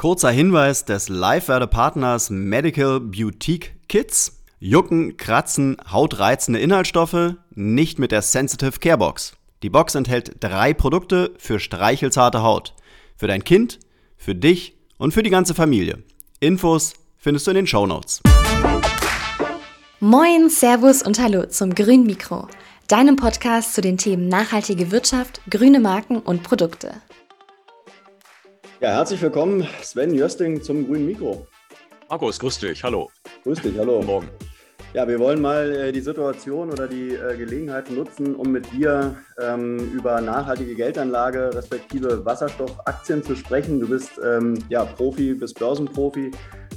Kurzer Hinweis des Live-Werde-Partners Medical Boutique Kits. Jucken, Kratzen, hautreizende Inhaltsstoffe, nicht mit der Sensitive Care Box. Die Box enthält drei Produkte für streichelzarte Haut. Für dein Kind, für dich und für die ganze Familie. Infos findest du in den Show Notes. Moin, Servus und Hallo zum Grün Mikro, deinem Podcast zu den Themen nachhaltige Wirtschaft, grüne Marken und Produkte. Ja, herzlich willkommen, Sven Jösting zum Grünen Mikro. Markus, grüß dich, hallo. Grüß dich, hallo. Guten Morgen. Ja, wir wollen mal äh, die Situation oder die äh, Gelegenheit nutzen, um mit dir ähm, über nachhaltige Geldanlage respektive Wasserstoffaktien zu sprechen. Du bist ähm, ja Profi, bist Börsenprofi,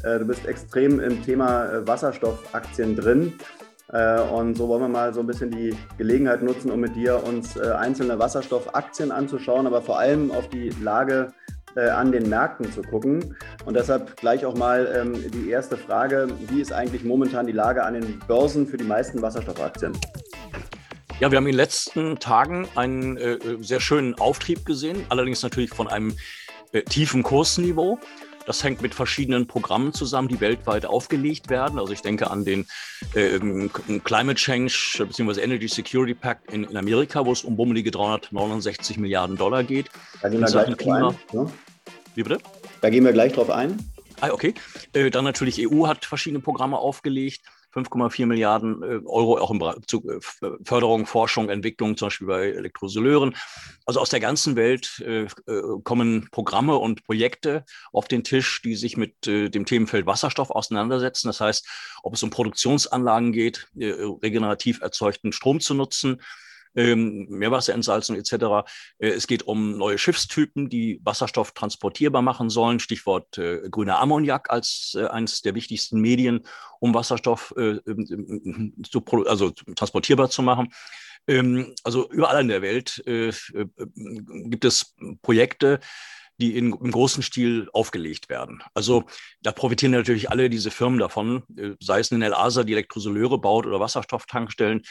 äh, du bist extrem im Thema äh, Wasserstoffaktien drin. Äh, und so wollen wir mal so ein bisschen die Gelegenheit nutzen, um mit dir uns äh, einzelne Wasserstoffaktien anzuschauen, aber vor allem auf die Lage äh, an den Märkten zu gucken. Und deshalb gleich auch mal ähm, die erste Frage, wie ist eigentlich momentan die Lage an den Börsen für die meisten Wasserstoffaktien? Ja, wir haben in den letzten Tagen einen äh, sehr schönen Auftrieb gesehen, allerdings natürlich von einem äh, tiefen Kursniveau. Das hängt mit verschiedenen Programmen zusammen, die weltweit aufgelegt werden. Also ich denke an den äh, Climate Change bzw. Energy Security Pact in, in, Amerika, wo es um bummelige 369 Milliarden Dollar geht. Da gehen wir gleich Klima. Ein, ne? Wie bitte? Da gehen wir gleich drauf ein. Ah, okay. Äh, dann natürlich EU hat verschiedene Programme aufgelegt. 5,4 Milliarden äh, Euro auch im zu äh, Förderung, Forschung, Entwicklung, zum Beispiel bei Elektrolyseuren. Also aus der ganzen Welt äh, kommen Programme und Projekte auf den Tisch, die sich mit dem Themenfeld Wasserstoff auseinandersetzen. Das heißt, ob es um Produktionsanlagen geht, regenerativ erzeugten Strom zu nutzen, ähm, Meerwasserentsalzung etc. Äh, es geht um neue Schiffstypen, die Wasserstoff transportierbar machen sollen. Stichwort äh, grüner Ammoniak als äh, eines der wichtigsten Medien, um Wasserstoff äh, ähm, zu, also transportierbar zu machen. Ähm, also überall in der Welt äh, äh, gibt es Projekte, die in, im großen Stil aufgelegt werden. Also da profitieren natürlich alle diese Firmen davon, sei es eine El-Asa, die Elektrosoleure baut oder Wasserstofftankstellen,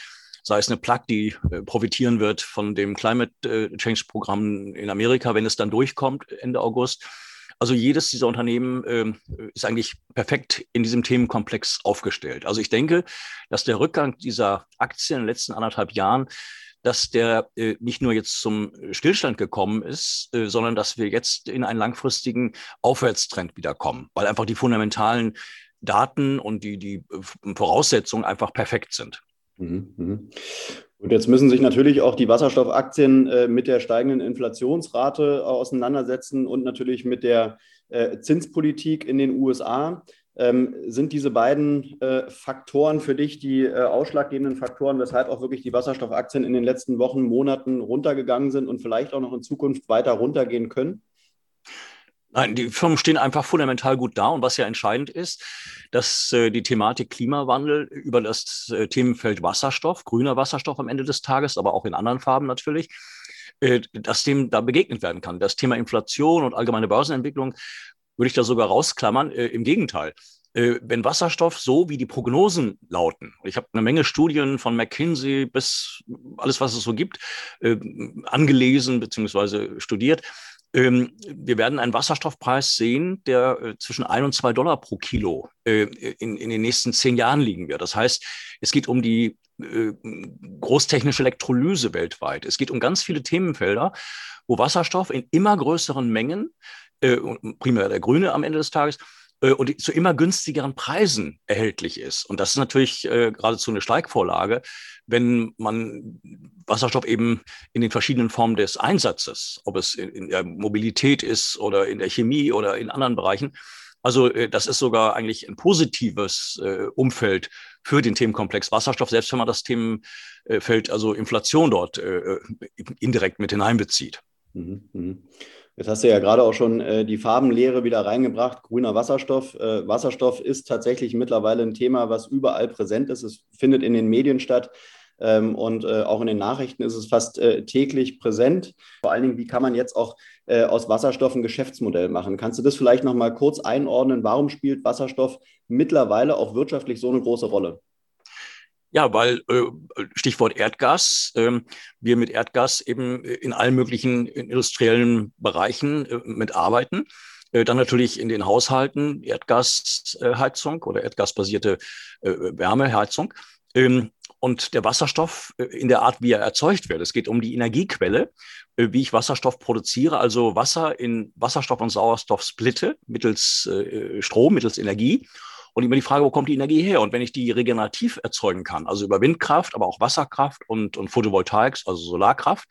sei es eine Plug, die äh, profitieren wird von dem Climate äh, Change Programm in Amerika, wenn es dann durchkommt Ende August. Also jedes dieser Unternehmen äh, ist eigentlich perfekt in diesem Themenkomplex aufgestellt. Also ich denke, dass der Rückgang dieser Aktien in den letzten anderthalb Jahren dass der äh, nicht nur jetzt zum Stillstand gekommen ist, äh, sondern dass wir jetzt in einen langfristigen Aufwärtstrend wiederkommen, weil einfach die fundamentalen Daten und die, die äh, Voraussetzungen einfach perfekt sind. Mhm, mhm. Und jetzt müssen sich natürlich auch die Wasserstoffaktien äh, mit der steigenden Inflationsrate äh, auseinandersetzen und natürlich mit der äh, Zinspolitik in den USA. Ähm, sind diese beiden Faktoren für dich die ausschlaggebenden Faktoren, weshalb auch wirklich die Wasserstoffaktien in den letzten Wochen, Monaten runtergegangen sind und vielleicht auch noch in Zukunft weiter runtergehen können? Nein, die Firmen stehen einfach fundamental gut da. Und was ja entscheidend ist, dass äh, die Thematik Klimawandel über das äh, Themenfeld Wasserstoff, grüner Wasserstoff am Ende des Tages, aber auch in anderen Farben natürlich, äh, dass dem da begegnet werden kann. Das Thema Inflation und allgemeine Börsenentwicklung würde ich da sogar rausklammern. Äh, Im Gegenteil. Äh, wenn Wasserstoff so wie die Prognosen lauten, ich habe eine Menge Studien von McKinsey bis alles, was es so gibt, äh, angelesen bzw. studiert, wir werden einen Wasserstoffpreis sehen, der äh, zwischen ein und zwei Dollar pro Kilo äh, in, in den nächsten zehn Jahren liegen wird. Das heißt, es geht um die äh, großtechnische Elektrolyse weltweit. Es geht um ganz viele Themenfelder, wo Wasserstoff in immer größeren Mengen, primär der Grüne am Ende des Tages, und zu immer günstigeren Preisen erhältlich ist. Und das ist natürlich äh, geradezu eine Steigvorlage, wenn man Wasserstoff eben in den verschiedenen Formen des Einsatzes, ob es in, in der Mobilität ist oder in der Chemie oder in anderen Bereichen, also äh, das ist sogar eigentlich ein positives äh, Umfeld für den Themenkomplex Wasserstoff, selbst wenn man das Themenfeld, also Inflation dort äh, äh indirekt mit hineinbezieht. Mhm, mh. Jetzt hast du ja gerade auch schon äh, die Farbenlehre wieder reingebracht. Grüner Wasserstoff. Äh, Wasserstoff ist tatsächlich mittlerweile ein Thema, was überall präsent ist. Es findet in den Medien statt. Ähm, und äh, auch in den Nachrichten ist es fast äh, täglich präsent. Vor allen Dingen, wie kann man jetzt auch äh, aus Wasserstoff ein Geschäftsmodell machen? Kannst du das vielleicht noch mal kurz einordnen? Warum spielt Wasserstoff mittlerweile auch wirtschaftlich so eine große Rolle? Ja, weil äh, Stichwort Erdgas, äh, wir mit Erdgas eben in allen möglichen industriellen Bereichen äh, mitarbeiten. Dann natürlich in den Haushalten Erdgasheizung oder erdgasbasierte Wärmeheizung. Ähm, und der Wasserstoff in der Art, wie er erzeugt wird. Es geht um die Energiequelle, wie ich Wasserstoff produziere, also Wasser in Wasserstoff und Sauerstoff splitte mittels Strom, mittels Energie und immer die Frage, wo kommt die Energie her? Und wenn ich die regenerativ erzeugen kann, also über Windkraft, aber auch Wasserkraft und, und Photovoltaik, also Solarkraft,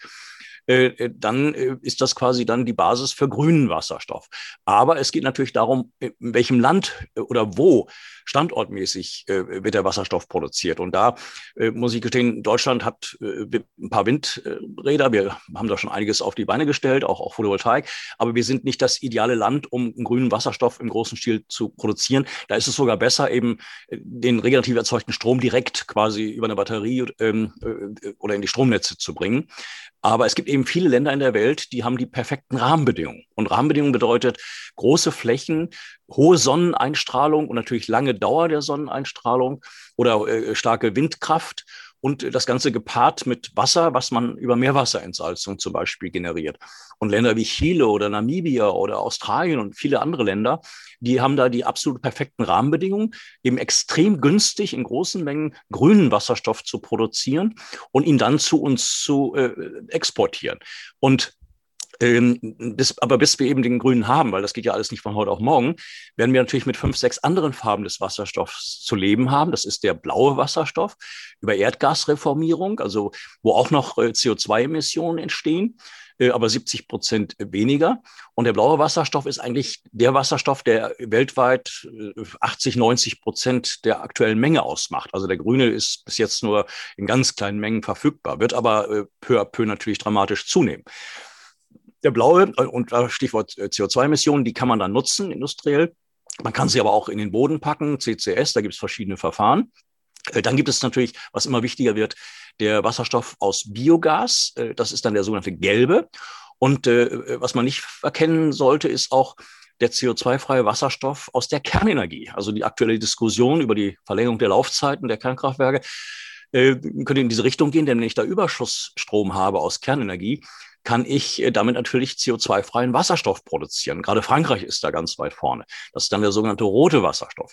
äh, äh, dann äh, ist das quasi dann die Basis für grünen Wasserstoff. Aber es geht natürlich darum, in welchem Land oder wo standortmäßig wird der Wasserstoff produziert. Und da muss ich gestehen, Deutschland hat ein paar Windräder. Wir haben da schon einiges auf die Beine gestellt, auch, auch Photovoltaik. Aber wir sind nicht das ideale Land, um grünen Wasserstoff im großen Stil zu produzieren. Da ist es sogar besser, eben den regenerativ erzeugten Strom direkt quasi über eine Batterie ähm, oder in die Stromnetze zu bringen. Aber es gibt eben viele Länder in der Welt, die haben die perfekten Rahmenbedingungen. Und Rahmenbedingungen bedeutet große Flächen, hohe Sonneneinstrahlung und natürlich lange Dauer der Sonneneinstrahlung oder äh, starke Windkraft und das Ganze gepaart mit Wasser, was man über Meerwasserentsalzung zum Beispiel generiert. Und Länder wie Chile oder Namibia oder Australien und viele andere Länder, die haben da die absolut perfekten Rahmenbedingungen, eben extrem günstig in großen Mengen grünen Wasserstoff zu produzieren und ihn dann zu uns zu äh, exportieren. Und ähm, bis, aber bis wir eben den grünen haben, weil das geht ja alles nicht von heute auf morgen, werden wir natürlich mit fünf, sechs anderen Farben des Wasserstoffs zu leben haben. Das ist der blaue Wasserstoff über Erdgasreformierung, also wo auch noch äh, CO2-Emissionen entstehen äh, aber 70 Prozent weniger. Und der blaue Wasserstoff ist eigentlich der Wasserstoff, der weltweit 80, äh, 90 Prozent der aktuellen Menge ausmacht. Also der grüne ist bis jetzt nur in ganz kleinen Mengen verfügbar, wird aber peu à peu natürlich dramatisch zunehmen. Der blaue, äh, und Stichwort äh, CO2-Emissionen, die kann man dann nutzen industriell. Man kann sie aber auch in den Boden packen, CCS, da gibt es verschiedene Verfahren. Äh, dann gibt es natürlich, was immer wichtiger wird, der Wasserstoff aus Biogas. Das ist dann der sogenannte gelbe. Und was man nicht verkennen sollte, ist auch der CO2-freie Wasserstoff aus der Kernenergie. Also die aktuelle Diskussion über die Verlängerung der Laufzeiten der Kernkraftwerke könnte in diese Richtung gehen, denn wenn ich da Überschussstrom habe aus Kernenergie, kann ich äh, damit natürlich CO2-freien Wasserstoff produzieren. Gerade Frankreich ist da ganz weit vorne. Das ist dann der sogenannte rote Wasserstoff.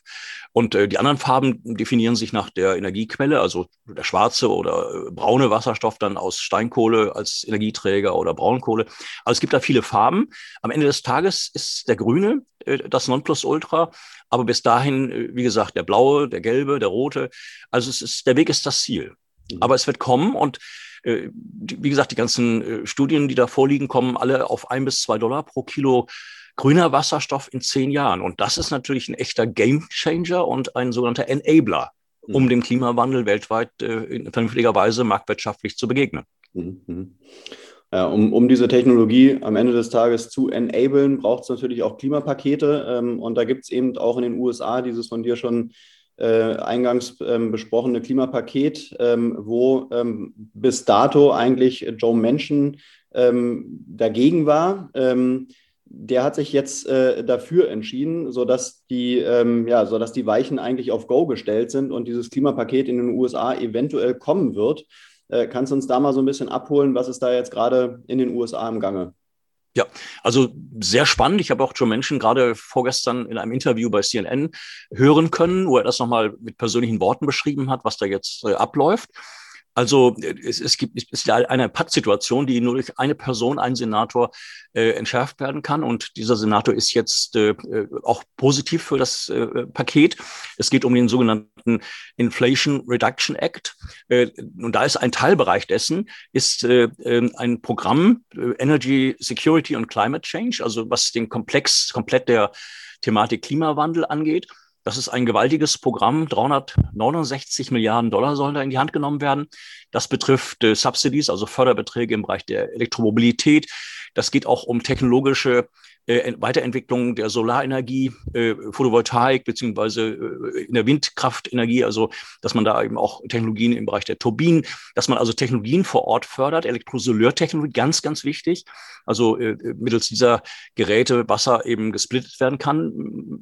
Und äh, die anderen Farben definieren sich nach der Energiequelle, also der schwarze oder äh, braune Wasserstoff dann aus Steinkohle als Energieträger oder Braunkohle. Also es gibt da viele Farben. Am Ende des Tages ist der grüne das Nonplusultra. Aber bis dahin, wie gesagt, der blaue, der gelbe, der rote. Also es ist, der Weg ist das Ziel. Mhm. Aber es wird kommen und äh, wie gesagt, die ganzen äh, Studien, die da vorliegen, kommen alle auf ein bis zwei Dollar pro Kilo grüner Wasserstoff in zehn Jahren. Und das ist natürlich ein echter Gamechanger und ein sogenannter Enabler, um mhm. dem Klimawandel weltweit äh, in vernünftiger Weise marktwirtschaftlich zu begegnen. Mhm. mhm. Ja, um, um diese Technologie am Ende des Tages zu enablen, braucht es natürlich auch Klimapakete. Ähm, und da gibt es eben auch in den USA dieses von dir schon äh, eingangs ähm, besprochene Klimapaket, ähm, wo ähm, bis dato eigentlich Joe Manchin ähm, dagegen war. Ähm, der hat sich jetzt äh, dafür entschieden, sodass die, ähm, ja, sodass die Weichen eigentlich auf Go gestellt sind und dieses Klimapaket in den USA eventuell kommen wird. Äh, kannst du uns da mal so ein bisschen abholen, was ist da jetzt gerade in den USA im Gange? Ja, also sehr spannend. Ich habe auch Joe Menschen gerade vorgestern in einem Interview bei CNN hören können, wo er das nochmal mit persönlichen Worten beschrieben hat, was da jetzt äh, abläuft. Also es, es gibt es ist eine Pattsituation, die nur durch eine Person, einen Senator äh, entschärft werden kann. Und dieser Senator ist jetzt äh, auch positiv für das äh, Paket. Es geht um den sogenannten Inflation Reduction Act. Äh, und da ist ein Teilbereich dessen, ist äh, ähm, ein Programm äh, Energy Security und Climate Change, also was den Komplex komplett der Thematik Klimawandel angeht. Das ist ein gewaltiges Programm. 369 Milliarden Dollar sollen da in die Hand genommen werden. Das betrifft äh, Subsidies, also Förderbeträge im Bereich der Elektromobilität. Das geht auch um technologische äh, Weiterentwicklung der Solarenergie, äh, Photovoltaik beziehungsweise äh, in der Windkraftenergie, also dass man da eben auch Technologien im Bereich der Turbinen, dass man also Technologien vor Ort fördert, Elektrosoleurtechnologie, ganz, ganz wichtig. Also äh, mittels dieser Geräte Wasser eben gesplittet werden kann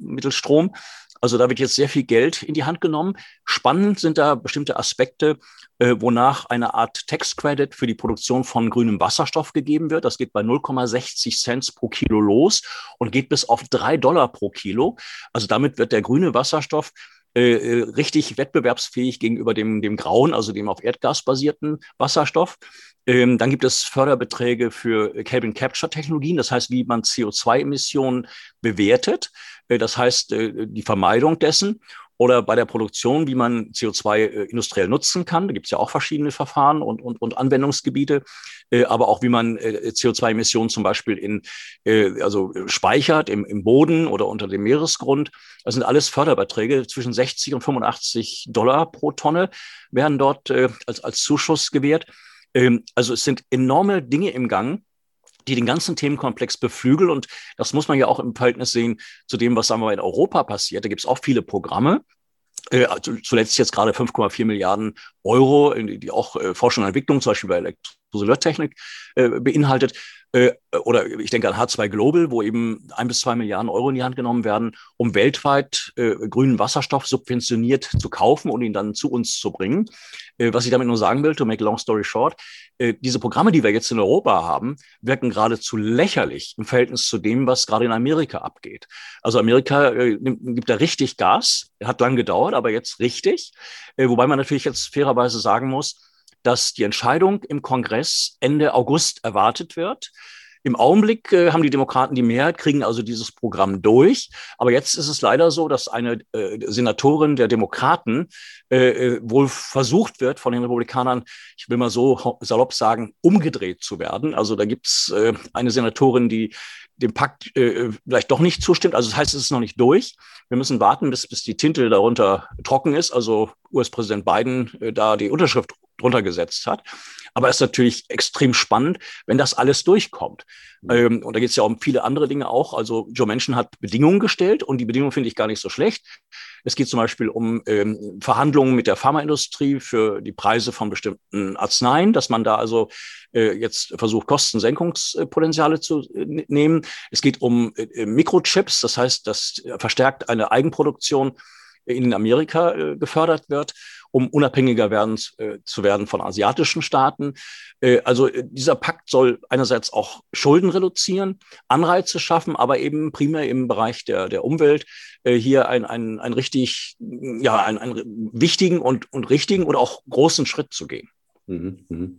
mittels Strom. Also da wird jetzt sehr viel Geld in die Hand genommen. Spannend sind da bestimmte Aspekte, äh, wonach eine Art Tax Credit für die Produktion von grünem Wasserstoff gegeben wird. Das geht bei 0,60 Cent pro Kilo los und geht bis auf drei Dollar pro Kilo. Also damit wird der grüne Wasserstoff äh, äh, richtig wettbewerbsfähig gegenüber dem, dem grauen, also dem auf Erdgas basierten Wasserstoff. Ähm, dann gibt es Förderbeträge für Carbon Capture Technologien, das heißt, wie man CO2-Emissionen bewertet. Äh, das heißt, äh, die Vermeidung dessen oder bei der Produktion, wie man CO2 äh, industriell nutzen kann. Da gibt es ja auch verschiedene Verfahren und, und, und Anwendungsgebiete, äh, aber auch wie man äh, CO2-Emissionen zum Beispiel in, äh, also speichert im, im Boden oder unter dem Meeresgrund. Das sind alles Förderbeträge zwischen 60 und 85 Dollar pro Tonne werden dort äh, als, als Zuschuss gewährt. Ähm, also es sind enorme Dinge im Gang die den ganzen Themenkomplex beflügeln. Und das muss man ja auch im Verhältnis sehen zu dem, was sagen wir in Europa passiert. Da gibt es auch viele Programme. Äh, zuletzt jetzt gerade 5,4 Milliarden Euro, die auch äh, Forschung und Entwicklung, zum Beispiel bei Elektrolyttechnik, äh, beinhaltet. Äh, oder ich denke an H2 Global, wo eben ein bis zwei Milliarden Euro in die Hand genommen werden, um weltweit äh, grünen Wasserstoff subventioniert zu kaufen und ihn dann zu uns zu bringen. Äh, was ich damit nur sagen will, to make a long story short, äh, diese Programme, die wir jetzt in Europa haben, wirken geradezu lächerlich im Verhältnis zu dem, was gerade in Amerika abgeht. Also Amerika äh, nimmt, gibt da richtig Gas, hat lang gedauert, aber jetzt richtig. Wobei man natürlich jetzt fairerweise sagen muss, dass die Entscheidung im Kongress Ende August erwartet wird. Im Augenblick äh, haben die Demokraten die Mehrheit, kriegen also dieses Programm durch. Aber jetzt ist es leider so, dass eine äh, Senatorin der Demokraten äh, äh wohl versucht wird, von den Republikanern, ich will mal so salopp sagen, umgedreht zu werden. Also da gibt's äh, eine Senatorin, die dem Pakt äh, vielleicht doch nicht zustimmt. Also das heißt, es ist noch nicht durch. Wir müssen warten, bis, bis die Tinte darunter trocken ist. Also US-Präsident Biden da die Unterschrift drunter gesetzt hat. Aber es ist natürlich extrem spannend, wenn das alles durchkommt. Mhm. Ähm, und da geht es ja um viele andere Dinge auch. Also Joe Manchin hat Bedingungen gestellt und die Bedingungen finde ich gar nicht so schlecht. Es geht zum Beispiel um ähm, Verhandlungen mit der Pharmaindustrie für die Preise von bestimmten Arzneien, dass man da also äh, jetzt versucht, Kostensenkungspotenziale zu äh, nehmen. Es geht um äh, Mikrochips, das heißt, dass verstärkt eine Eigenproduktion in Amerika äh, gefördert wird um unabhängiger werden, äh, zu werden von asiatischen Staaten. Äh, also äh, dieser Pakt soll einerseits auch Schulden reduzieren, Anreize schaffen, aber eben primär im Bereich der, der Umwelt äh, hier ein, ein, richtig, ja, einen, einen wichtigen und, und richtigen oder auch großen Schritt zu gehen. Mhm, mhm.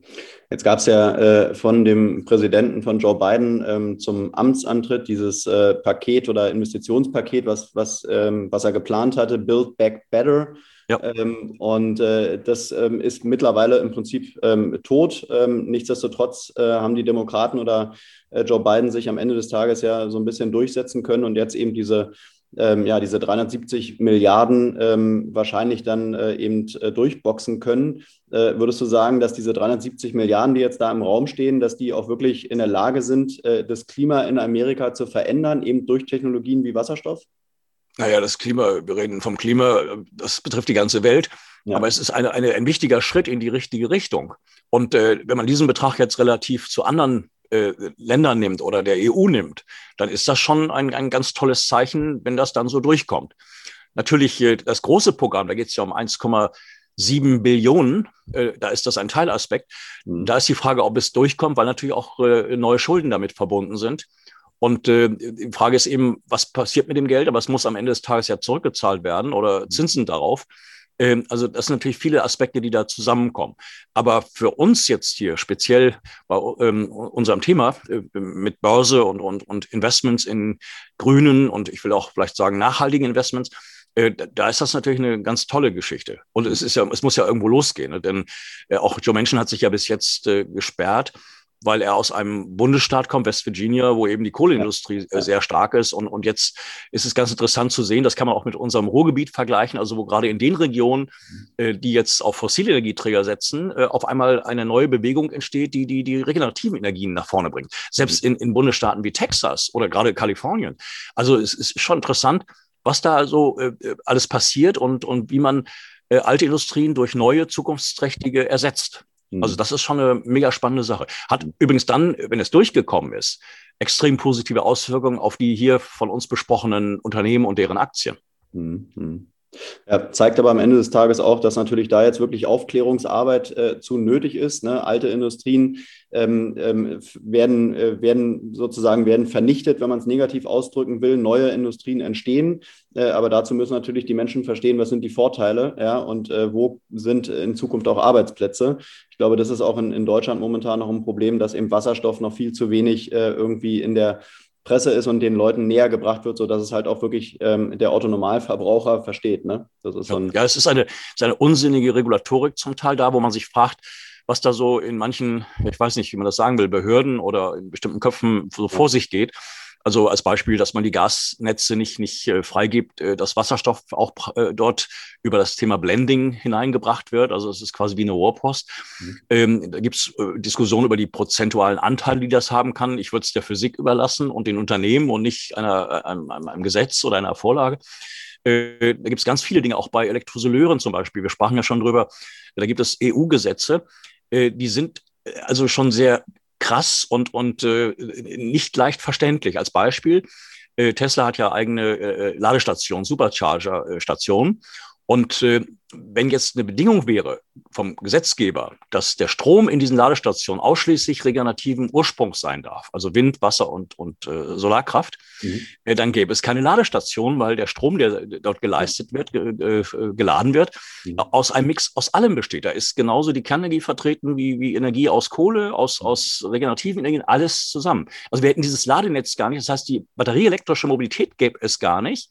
Jetzt gab es ja äh, von dem Präsidenten von Joe Biden ähm, zum Amtsantritt dieses äh, Paket oder Investitionspaket, was, was, ähm, was er geplant hatte, Build Back Better. Ja. Ähm, und äh, das ähm, ist mittlerweile im Prinzip ähm, tot. Ähm, nichtsdestotrotz äh, haben die Demokraten oder äh, Joe Biden sich am Ende des Tages ja so ein bisschen durchsetzen können und jetzt eben diese ähm, ja, diese 370 Milliarden ähm, wahrscheinlich dann äh, eben äh, durchboxen können. Äh, würdest du sagen, dass diese 370 Milliarden, die jetzt da im Raum stehen, dass die auch wirklich in der Lage sind, äh, das Klima in Amerika zu verändern, eben durch Technologien wie Wasserstoff? Naja, das Klima, wir reden vom Klima, das betrifft die ganze Welt. Ja. Aber es ist eine, eine, ein wichtiger Schritt in die richtige Richtung. Und äh, wenn man diesen Betrag jetzt relativ zu anderen äh, Ländern nimmt oder der EU nimmt, dann ist das schon ein, ein ganz tolles Zeichen, wenn das dann so durchkommt. Natürlich äh, das große Programm, da geht es ja um 1,7 Billionen, äh, da ist das ein Teilaspekt. Mhm. Da ist die Frage, ob es durchkommt, weil natürlich auch äh, neue Schulden damit verbunden sind. Und äh, die Frage ist eben, was passiert mit dem Geld? Aber es muss am Ende des Tages ja zurückgezahlt werden oder mhm. Zinsen darauf. Ähm, also das sind natürlich viele Aspekte, die da zusammenkommen. Aber für uns jetzt hier speziell bei ähm, unserem Thema äh, mit Börse und, und, und Investments in grünen und ich will auch vielleicht sagen nachhaltigen Investments, äh, da ist das natürlich eine ganz tolle Geschichte. Und es ist ja, es muss ja irgendwo losgehen. Ne? Denn äh, auch Joe Manchin hat sich ja bis jetzt äh, gesperrt weil er aus einem Bundesstaat kommt, West Virginia, wo eben die Kohleindustrie ja. sehr stark ist. Und, und jetzt ist es ganz interessant zu sehen, das kann man auch mit unserem Ruhrgebiet vergleichen, also wo gerade in den Regionen, äh, die jetzt auf fossile Energieträger setzen, äh, auf einmal eine neue Bewegung entsteht, die die, die regenerativen Energien nach vorne bringt. Selbst in, in Bundesstaaten wie Texas oder gerade Kalifornien. Also es ist schon interessant, was da also äh, alles passiert und, und wie man äh, alte Industrien durch neue, zukunftsträchtige ersetzt. Also mhm. das ist schon eine mega spannende Sache. Hat übrigens dann, wenn es durchgekommen ist, extrem positive Auswirkungen auf die hier von uns besprochenen Unternehmen und deren Aktien. Mhm. Ja, zeigt aber am Ende des Tages auch, dass natürlich da jetzt wirklich Aufklärungsarbeit äh, zu nötig ist. Ne? Alte Industrien ähm, ähm, werden, äh, werden sozusagen werden vernichtet, wenn man es negativ ausdrücken will. Neue Industrien entstehen, äh, aber dazu müssen natürlich die Menschen verstehen, was sind die Vorteile, ja, und äh, wo sind in Zukunft auch Arbeitsplätze. Ich glaube, das ist auch in, in Deutschland momentan noch ein Problem, dass eben Wasserstoff noch viel zu wenig äh, irgendwie in der Presse ist und den Leuten näher gebracht wird, sodass es halt auch wirklich ähm, der Autonormalverbraucher versteht. Ne? Das ist so ja, es ist eine, ist eine unsinnige Regulatorik zum Teil da, wo man sich fragt, was da so in manchen, ich weiß nicht, wie man das sagen will, Behörden oder in bestimmten Köpfen so vor sich geht. Also als Beispiel, dass man die Gasnetze nicht, nicht äh, freigibt, äh, dass Wasserstoff auch äh, dort über das Thema Blending hineingebracht wird. Also es ist quasi wie eine Rohrpost. Mhm. Ähm, da gibt es äh, Diskussionen über die prozentualen Anteile, die das haben kann. Ich würde es der Physik überlassen und den Unternehmen und nicht einer, äh, einem, einem Gesetz oder einer Vorlage. Äh, da gibt es ganz viele Dinge, auch bei Elektrosoleuren zum Beispiel. Wir sprachen ja schon drüber. Da gibt es EU-Gesetze, die sind also schon sehr krass und, und äh, nicht leicht verständlich. Als Beispiel, äh, Tesla hat ja eigene äh, Ladestationen, Supercharger-Stationen. Und äh, wenn jetzt eine Bedingung wäre vom Gesetzgeber, dass der Strom in diesen Ladestationen ausschließlich regenerativen Ursprungs sein darf, also Wind, Wasser und, und äh, Solarkraft, mhm. äh, dann gäbe es keine Ladestation, weil der Strom, der dort geleistet wird, ge äh, geladen wird, mhm. aus einem Mix aus allem besteht. Da ist genauso die Kernenergie vertreten wie, wie Energie aus Kohle, aus, aus regenerativen Energien, alles zusammen. Also wir hätten dieses Ladenetz gar nicht. Das heißt, die batterieelektrische Mobilität gäbe es gar nicht.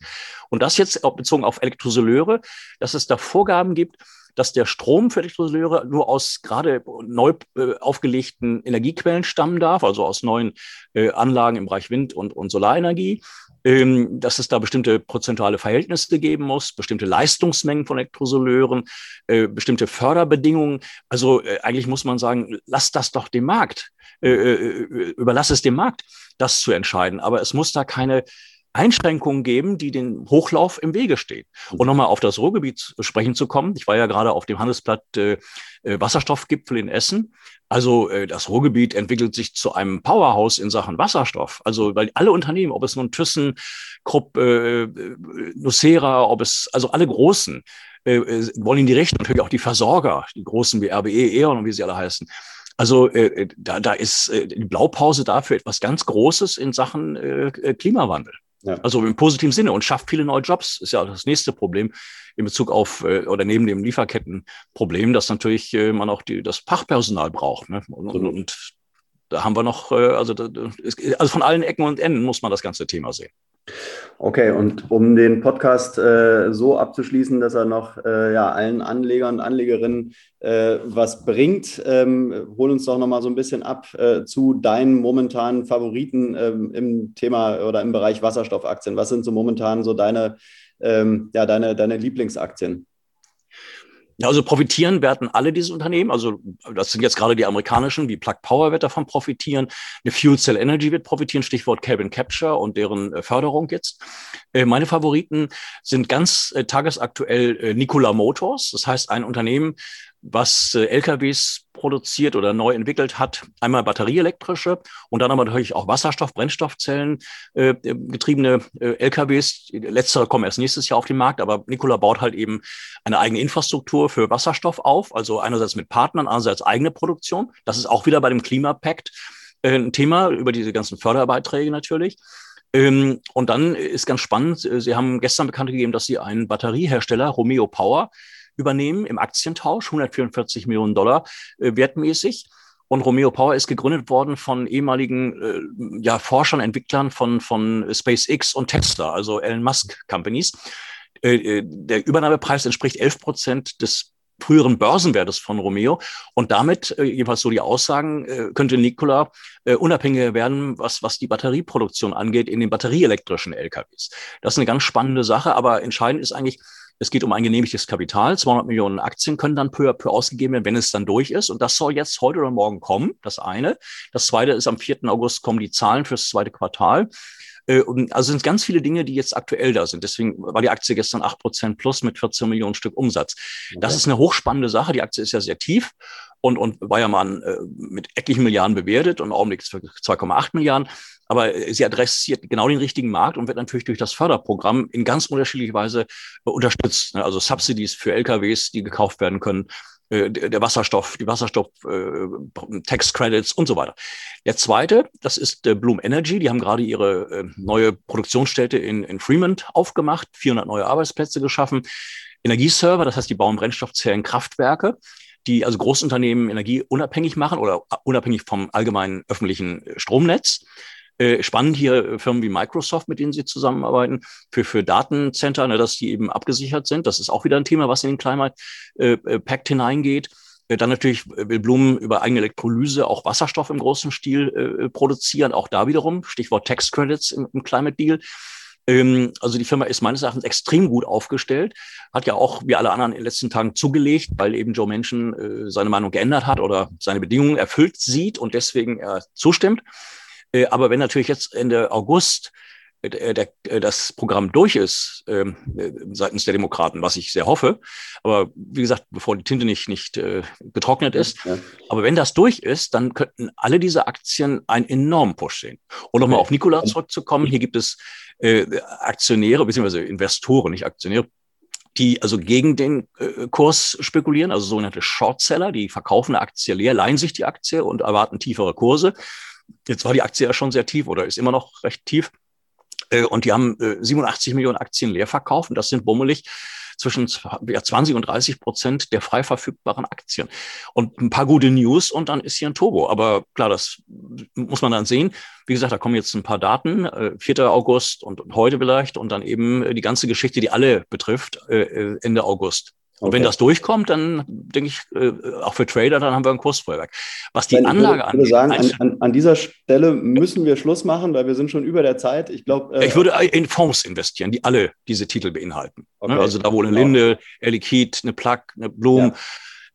Und das jetzt bezogen auf Elektrosoleure, dass es da Vorgaben gibt, dass der Strom für Elektrolyseure nur aus gerade neu äh, aufgelegten Energiequellen stammen darf, also aus neuen äh, Anlagen im Bereich Wind- und, und Solarenergie, ähm, dass es da bestimmte prozentuale Verhältnisse geben muss, bestimmte Leistungsmengen von Elektrosoleuren, äh, bestimmte Förderbedingungen. Also äh, eigentlich muss man sagen, lass das doch dem Markt, äh, überlass es dem Markt, das zu entscheiden. Aber es muss da keine Einschränkungen geben, die den Hochlauf im Wege stehen. Und nochmal auf das Ruhrgebiet sprechen zu kommen. Ich war ja gerade auf dem Handelsblatt äh, äh, Wasserstoffgipfel in Essen. Also äh, das Ruhrgebiet entwickelt sich zu einem Powerhouse in Sachen Wasserstoff. Also weil alle Unternehmen, ob es nun Thyssen, Krupp, äh, äh Nucera, ob es also alle großen, äh, äh, wollen in die Richtung. Natürlich auch die Versorger, die großen wie RBE, E.ON und wie sie alle heißen. Also äh, da, da ist äh, die Blaupause dafür etwas ganz Großes in Sachen äh, Klimawandel. Ja. Also im positiven Sinne und schafft viele neue Jobs, ist ja das nächste Problem in Bezug auf äh, oder neben dem Lieferkettenproblem, dass natürlich äh, man auch die, das Fachpersonal braucht. Ne? Und, und, und da haben wir noch, äh, also, also von allen Ecken und Enden muss man das ganze Thema sehen. Okay, und um den Podcast äh, so abzuschließen, dass er noch äh, ja, allen Anlegern und Anlegerinnen äh, was bringt, ähm, hol uns doch nochmal so ein bisschen ab äh, zu deinen momentanen Favoriten ähm, im Thema oder im Bereich Wasserstoffaktien. Was sind so momentan so deine, ähm, ja, deine, deine Lieblingsaktien? Also profitieren werden alle diese Unternehmen. Also das sind jetzt gerade die amerikanischen, wie Plug Power wird davon profitieren. Eine Fuel Cell Energy wird profitieren, Stichwort Carbon Capture und deren äh, Förderung jetzt. Äh, meine Favoriten sind ganz äh, tagesaktuell Nikola Motors. Das heißt ein Unternehmen, was LKWs produziert oder neu entwickelt hat. Einmal batterieelektrische und dann aber natürlich auch Wasserstoff, Brennstoffzellen äh, getriebene äh, LKWs. Letztere kommen erst nächstes Jahr auf den Markt, aber Nikola baut halt eben eine eigene Infrastruktur für Wasserstoff auf, also einerseits mit Partnern, andererseits eigene Produktion. Das ist auch wieder bei dem Klimapakt äh, ein Thema über diese ganzen Förderbeiträge natürlich. Ähm, und dann ist ganz spannend, äh, Sie haben gestern bekannt gegeben, dass Sie einen Batteriehersteller, Romeo Power, übernehmen im Aktientausch, 144 Millionen Dollar äh, wertmäßig. Und Romeo Power ist gegründet worden von ehemaligen äh, ja, Forschern, Entwicklern von, von SpaceX und Tesla, also Elon Musk Companies. Äh, äh der Übernahmepreis entspricht 11 Prozent des früheren Börsenwertes von Romeo. Und damit, äh, jedenfalls so die Aussagen, äh, könnte Nikola äh, unabhängiger werden, was, was die Batterieproduktion angeht in den batterieelektrischen LKWs. Das ist eine ganz spannende Sache, aber entscheidend ist eigentlich, es geht um ein genehmigtes Kapital. 200 Millionen Aktien können dann peu à peu ausgegeben werden, wenn es dann durch ist. Und das soll jetzt heute oder morgen kommen. Das eine. Das zweite ist am 4. August kommen die Zahlen fürs zweite Quartal. Äh, also sind ganz viele Dinge, die jetzt aktuell da sind. Deswegen war die Aktie gestern 8% plus mit 14 Millionen Stück Umsatz. Das ist eine hochspannende Sache. Die Aktie ist ja sehr tief. Und, und war ja mal äh, mit etlichen Milliarden bewertet und im Augenblick 2,8 Milliarden. Aber äh, sie adressiert genau den richtigen Markt und wird natürlich durch das Förderprogramm in ganz unterschiedlicher Weise äh, unterstützt. Ne? Also Subsidies für LKWs, die gekauft werden können, äh, der Wasserstoff, die Wasserstoff äh, Tax Credits und so weiter. Der zweite, das ist äh, Bloom Energy. Die haben gerade ihre äh, neue Produktionsstätte in, in Fremont aufgemacht, 400 neue Arbeitsplätze geschaffen. Energieserver, das heißt, die bauen Brennstoffzellen Kraftwerke, die also Großunternehmen energieunabhängig machen oder unabhängig vom allgemeinen öffentlichen Stromnetz. Äh, spannend hier äh, Firmen wie Microsoft, mit denen sie zusammenarbeiten, für, für Datencenter, ne, dass die eben abgesichert sind. Das ist auch wieder ein Thema, was in den Climate äh, äh Pact hineingeht. Dann natürlich will Blumen über eigene Elektrolyse auch Wasserstoff im großen Stil äh, produzieren. Auch da wiederum, Stichwort Tax Credits im, im Climate Deal. Ähm, also die Firma ist meines Erachtens extrem gut aufgestellt, hat ja auch wie alle anderen in den letzten Tagen zugelegt, weil eben Joe Manchin äh, seine Meinung geändert hat oder seine Bedingungen erfüllt sieht und deswegen er zustimmt. Äh, aber wenn natürlich jetzt Ende August der, äh, das Programm durch ist ähm, seitens der Demokraten, was ich sehr hoffe. Aber wie gesagt, bevor die Tinte nicht, nicht äh, getrocknet ist. Ja. Aber wenn das durch ist, dann könnten alle diese Aktien einen enormen Push sehen. Und nochmal auf Nikola zurückzukommen, hier gibt es äh, Aktionäre beziehungsweise Investoren, nicht Aktionäre, die also gegen den äh, Kurs spekulieren, also sogenannte Shortseller, die verkaufen eine Aktie leer, leihen sich die Aktie und erwarten tiefere Kurse. Jetzt war die Aktie ja schon sehr tief oder ist immer noch recht tief. Äh, und die haben 87 äh, Millionen Aktien leer verkauft. Und das sind bummelig zwischen 20 und 30 Prozent der frei verfügbaren Aktien. Und ein paar gute News und dann ist hier ein Turbo. Aber klar, das muss man dann sehen. Wie gesagt, da kommen jetzt ein paar Daten, 4. Äh, August und heute vielleicht und dann eben die ganze Geschichte, die alle betrifft, Ende August. Und okay. wenn das durchkommt, dann denke ich, äh, auch für Trader, dann haben wir ein Kursfeuerwerk. Was die Nein, Anlage angeht. Ich würde sagen, an, an, dieser Stelle müssen wir Schluss machen, weil wir sind schon über der Zeit. Ich glaube. Äh, ich würde in Fonds investieren, die alle diese Titel beinhalten. Okay. Ne? Also da wo eine genau. Linde, Air Liquid, eine Plug, eine Blumen. Ja.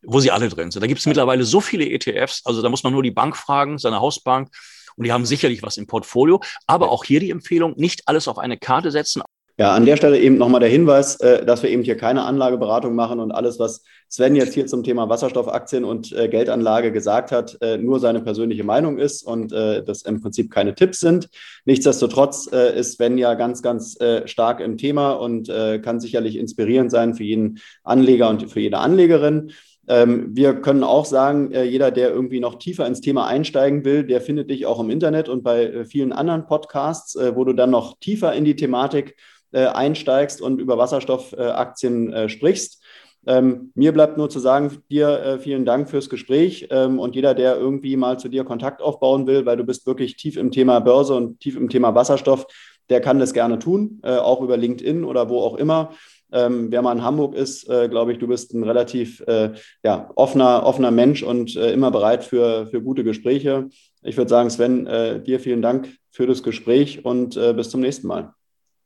Wo sie alle drin sind. Da gibt es mittlerweile so viele ETFs, also da muss man nur die Bank fragen, seine Hausbank, und die haben sicherlich was im Portfolio. Aber auch hier die Empfehlung, nicht alles auf eine Karte setzen, ja, an der Stelle eben nochmal der Hinweis, äh, dass wir eben hier keine Anlageberatung machen und alles, was Sven jetzt hier zum Thema Wasserstoffaktien und äh, Geldanlage gesagt hat, äh, nur seine persönliche Meinung ist und das im Prinzip keine Tipps sind. Nichtsdestotrotz ist Sven ja ganz, ganz stark im Thema und kann sicherlich inspirierend sein für jeden Anleger und für jede Anlegerin. Ähm, wir können auch sagen, jeder, der irgendwie noch tiefer ins Thema einsteigen will, der findet dich auch im Internet und bei vielen anderen Podcasts, wo du dann noch tiefer in die Thematik einsteigst und über Wasserstoffaktien äh, sprichst. Ähm, mir bleibt nur zu sagen, dir äh, vielen Dank fürs Gespräch ähm, und jeder, der irgendwie mal zu dir Kontakt aufbauen will, weil du bist wirklich tief im Thema Börse und tief im Thema Wasserstoff, der kann das gerne tun, äh, auch über LinkedIn oder wo auch immer. Ähm, wer mal in Hamburg ist, äh, glaube ich, du bist ein relativ äh, ja, offener, offener Mensch und äh, immer bereit für, für gute Gespräche. Ich würde sagen, Sven, äh, dir vielen Dank für das Gespräch und bis zum nächsten Mal.